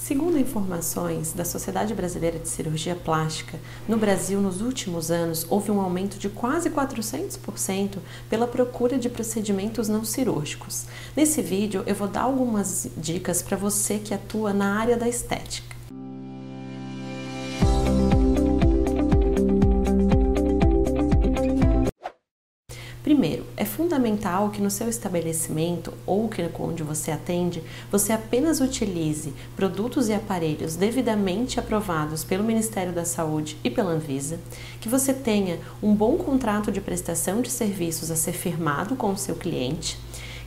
Segundo informações da Sociedade Brasileira de Cirurgia Plástica, no Brasil, nos últimos anos, houve um aumento de quase 400% pela procura de procedimentos não cirúrgicos. Nesse vídeo, eu vou dar algumas dicas para você que atua na área da estética. Primeiro, é fundamental que no seu estabelecimento ou que onde você atende, você apenas utilize produtos e aparelhos devidamente aprovados pelo Ministério da Saúde e pela Anvisa, que você tenha um bom contrato de prestação de serviços a ser firmado com o seu cliente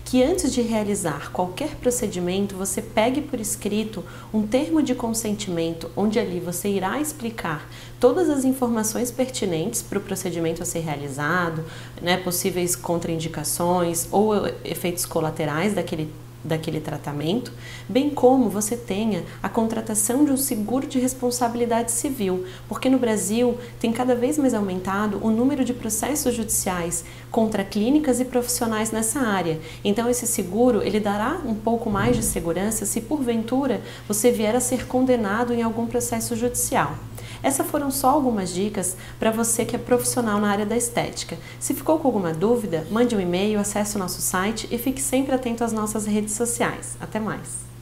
que antes de realizar qualquer procedimento você pegue por escrito um termo de consentimento, onde ali você irá explicar todas as informações pertinentes para o procedimento a ser realizado, né, possíveis contraindicações ou efeitos colaterais daquele daquele tratamento, bem como você tenha a contratação de um seguro de responsabilidade civil, porque no Brasil tem cada vez mais aumentado o número de processos judiciais contra clínicas e profissionais nessa área. Então esse seguro, ele dará um pouco mais de segurança se porventura você vier a ser condenado em algum processo judicial. Essas foram só algumas dicas para você que é profissional na área da estética. Se ficou com alguma dúvida, mande um e-mail, acesse o nosso site e fique sempre atento às nossas redes sociais. Até mais!